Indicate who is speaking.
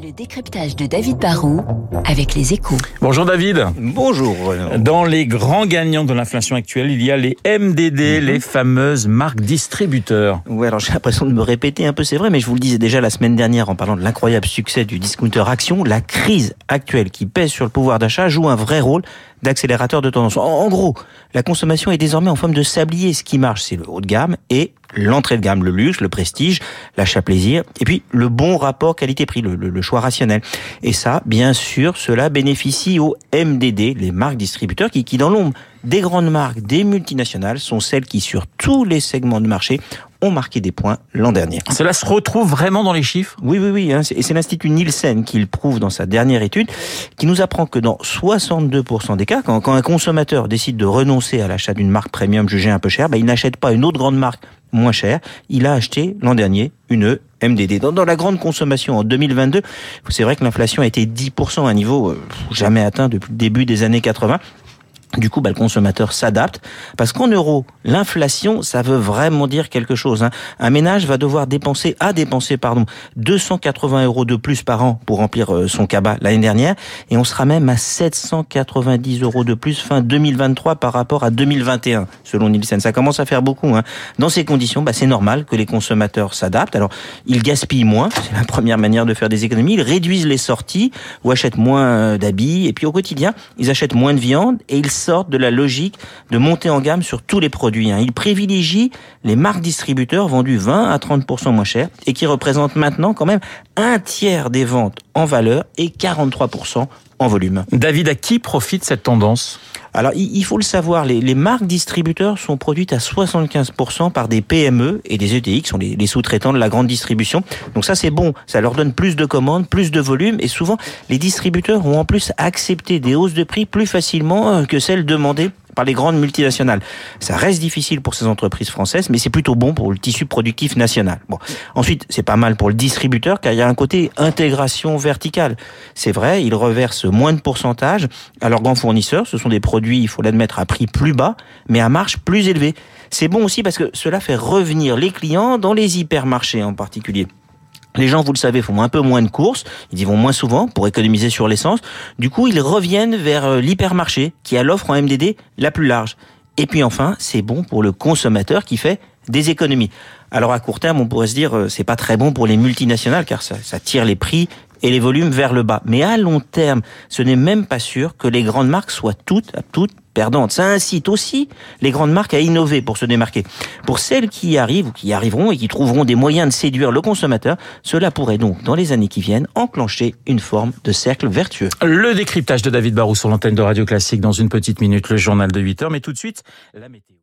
Speaker 1: Le décryptage de David Barrault avec les échos.
Speaker 2: Bonjour David.
Speaker 3: Bonjour.
Speaker 2: Dans les grands gagnants de l'inflation actuelle, il y a les MDD, les fameuses marques distributeurs.
Speaker 3: Ouais, alors j'ai l'impression de me répéter un peu, c'est vrai, mais je vous le disais déjà la semaine dernière en parlant de l'incroyable succès du discounter Action, la crise actuelle qui pèse sur le pouvoir d'achat joue un vrai rôle d'accélérateur de tendance. En, gros, la consommation est désormais en forme de sablier. Ce qui marche, c'est le haut de gamme et l'entrée de gamme, le luxe, le prestige, l'achat plaisir, et puis le bon rapport qualité-prix, le, le, le, choix rationnel. Et ça, bien sûr, cela bénéficie aux MDD, les marques distributeurs, qui, qui dans l'ombre des grandes marques, des multinationales, sont celles qui, sur tous les segments de marché, ont marqué des points l'an dernier.
Speaker 2: Cela se retrouve vraiment dans les chiffres?
Speaker 3: Oui, oui, oui. Hein, et c'est l'Institut Nielsen qui le prouve dans sa dernière étude, qui nous apprend que dans 62% des cas, quand, quand, un consommateur décide de renoncer à l'achat d'une marque premium jugée un peu chère, bah, il n'achète pas une autre grande marque moins chère. Il a acheté l'an dernier une MDD. Dans, dans, la grande consommation en 2022, c'est vrai que l'inflation a été 10%, un niveau euh, jamais atteint depuis le début des années 80. Du coup, bah, le consommateur s'adapte parce qu'en euros, l'inflation, ça veut vraiment dire quelque chose. Hein. Un ménage va devoir dépenser, a dépensé, pardon, 280 euros de plus par an pour remplir euh, son cabas l'année dernière, et on sera même à 790 euros de plus fin 2023 par rapport à 2021, selon Nielsen. Ça commence à faire beaucoup. Hein. Dans ces conditions, bah, c'est normal que les consommateurs s'adaptent. Alors, ils gaspillent moins, c'est la première manière de faire des économies. Ils réduisent les sorties ou achètent moins euh, d'habits, et puis au quotidien, ils achètent moins de viande et ils sortent de la logique de monter en gamme sur tous les produits. Hein. Ils privilégient les marques distributeurs vendus 20 à 30% moins cher et qui représentent maintenant quand même un tiers des ventes en valeur et 43% en volume.
Speaker 2: David, à qui profite cette tendance?
Speaker 3: Alors, il faut le savoir, les, les, marques distributeurs sont produites à 75% par des PME et des ETI, qui sont les, les sous-traitants de la grande distribution. Donc ça, c'est bon. Ça leur donne plus de commandes, plus de volume. Et souvent, les distributeurs ont en plus accepté des hausses de prix plus facilement que celles demandées par les grandes multinationales. Ça reste difficile pour ces entreprises françaises, mais c'est plutôt bon pour le tissu productif national. Bon. Ensuite, c'est pas mal pour le distributeur, car il y a un côté intégration verticale. C'est vrai, il reverse moins de pourcentage à leurs grands fournisseurs. Ce sont des produits, il faut l'admettre, à prix plus bas, mais à marge plus élevée. C'est bon aussi parce que cela fait revenir les clients dans les hypermarchés en particulier. Les gens, vous le savez, font un peu moins de courses, ils y vont moins souvent pour économiser sur l'essence. Du coup, ils reviennent vers l'hypermarché qui a l'offre en MDD la plus large. Et puis enfin, c'est bon pour le consommateur qui fait des économies. Alors à court terme, on pourrait se dire c'est pas très bon pour les multinationales car ça, ça tire les prix et les volumes vers le bas. Mais à long terme, ce n'est même pas sûr que les grandes marques soient toutes, toutes perdantes. Ça incite aussi les grandes marques à innover pour se démarquer. Pour celles qui y arrivent ou qui y arriveront et qui trouveront des moyens de séduire le consommateur, cela pourrait donc, dans les années qui viennent, enclencher une forme de cercle vertueux.
Speaker 2: Le décryptage de David Barou sur l'antenne de Radio Classique dans une petite minute, le journal de 8 heures, mais tout de suite, la météo.